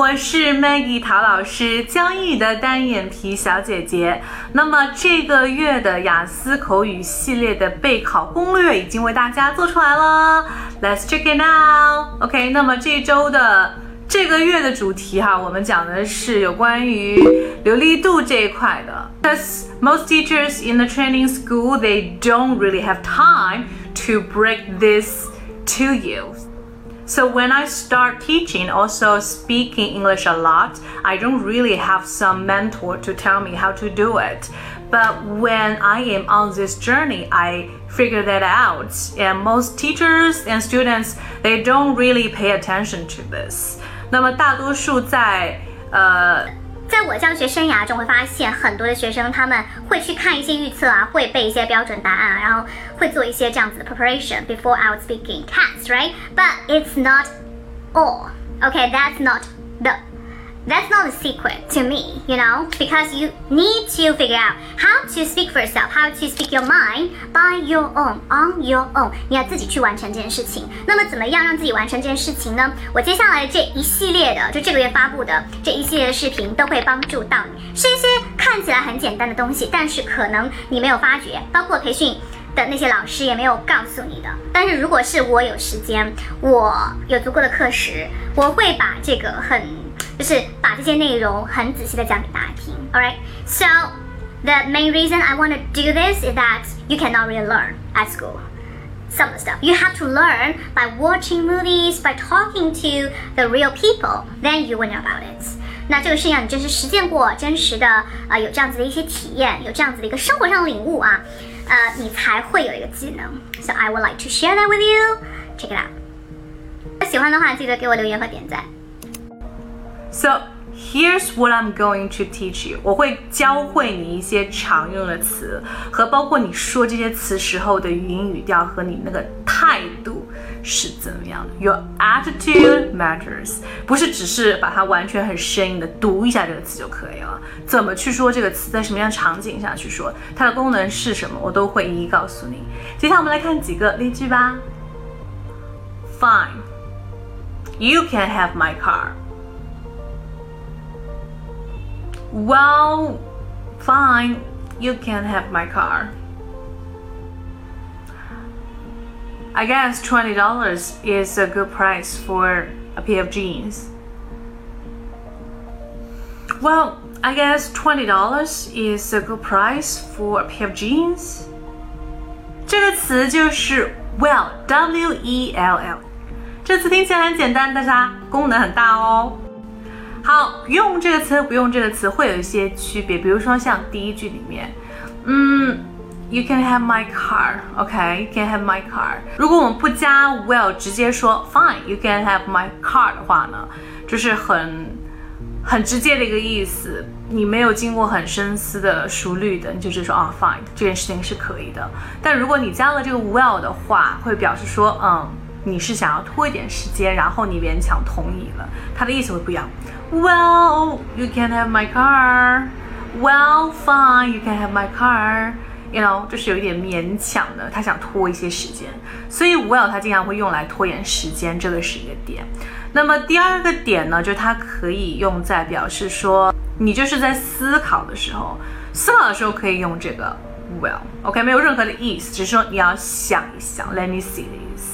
我是 Maggie 陶老师，江英语的单眼皮小姐姐。那么这个月的雅思口语系列的备考攻略已经为大家做出来了，Let's check it out。OK，那么这周的这个月的主题哈，我们讲的是有关于流利度这一块的。Because most teachers in the training school they don't really have time to break this to you. So when I start teaching, also speaking English a lot, I don't really have some mentor to tell me how to do it. But when I am on this journey, I figure that out. And most teachers and students, they don't really pay attention to this. 那么大多数在呃 在我教学生涯中会发现，很多的学生他们会去看一些预测啊，会背一些标准答案啊，然后会做一些这样子的 preparation before I was speaking tests, right? But it's not all. Okay, that's not the that's not a secret to me, you know, because you need to figure out how to speak for yourself, how to speak your mind by your own, on your own. 你要自己去完成这件事情。那么，怎么样让自己完成这件事情呢？我接下来这一系列的，就这个月发布的这一系列的视频，都会帮助到你。是一些看起来很简单的东西，但是可能你没有发觉，包括培训的那些老师也没有告诉你的。但是如果是我有时间，我有足够的课时，我会把这个很。就是把这些内容很仔细的讲给大家听。Alright, so the main reason I want to do this is that you cannot really learn at school. Some of the stuff you have to learn by watching movies, by talking to the real people. Then you will know about it. 那这个事情你真实实践过，真实的啊、呃、有这样子的一些体验，有这样子的一个生活上的领悟啊，呃，你才会有一个技能。So I would like to share that with you. Check it out. 喜欢的话，记得给我留言和点赞。 So here's what I'm going to teach you。我会教会你一些常用的词，和包括你说这些词时候的语音语调和你那个态度是怎么样的。Your attitude matters，不是只是把它完全很生硬的读一下这个词就可以了。怎么去说这个词，在什么样场景下去说，它的功能是什么，我都会一一告诉你。接下来我们来看几个例句吧。Fine, you can have my car. Well, fine, you can have my car. I guess $20 is a good price for a pair of jeans. Well, I guess $20 is a good price for a pair of jeans. 这个词就是 well，W E L L。这词听起来很简单，但是它功能很大哦。 好，用这个词和不用这个词会有一些区别，比如说像第一句里面，嗯，You can have my car，OK，You can have my car。如果我们不加 will，直接说 Fine，You can have my car 的话呢，就是很很直接的一个意思，你没有经过很深思的、熟虑的，你就直接说啊，Fine，这件事情是可以的。但如果你加了这个 will 的话，会表示说，嗯。你是想要拖一点时间，然后你勉强同意了，它的意思会不一样。Well, you can have my car. Well, fine, you can have my car. You know，就是有一点勉强的，他想拖一些时间，所以 well 它经常会用来拖延时间，这个是一个点。那么第二个点呢，就是它可以用在表示说你就是在思考的时候，思考的时候可以用这个 well，OK，、没有任何的意思，只是说你要想一想，Let me see 的意思。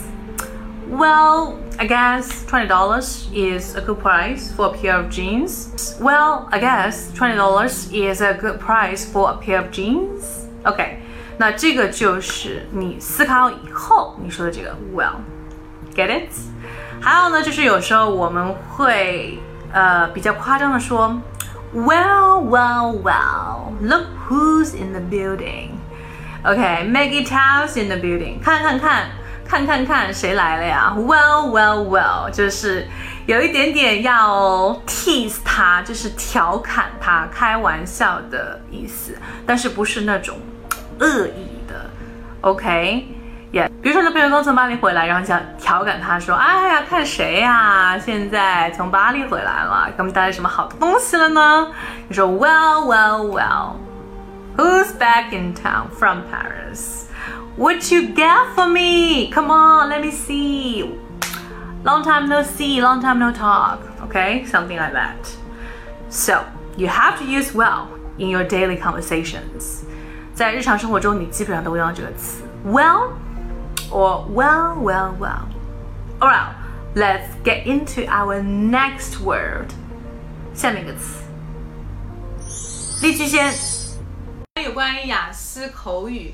Well, I guess $20 is a good price for a pair of jeans. Well, I guess $20 is a good price for a pair of jeans. OK，那这个就是你思考以后你说的这个 well，get it？还有呢，就是有时候我们会呃比较夸张的说，Well, well, well, look who's in the building. OK，Maggie Tao's in the building. 看看看。 看看看谁来了呀？Well, well, well，就是有一点点要 tease 他，就是调侃他、开玩笑的意思，但是不是那种恶意的。OK，也比如说，那朋友刚从巴黎回来，然后想调侃他说：“哎呀，看谁呀，现在从巴黎回来了，给我们带来什么好的东西了呢？”你说：“Well, well, well, who's back in town from Paris？” What you get for me? Come on, let me see. long time no see, long time no talk. Okay, something like that. So you have to use well in your daily conversations. 在日常生活中，你基本上都会用到这个词 well or well, well, well. Alright, let's get into our next word. 下面一个词，例句先。有关于雅思口语，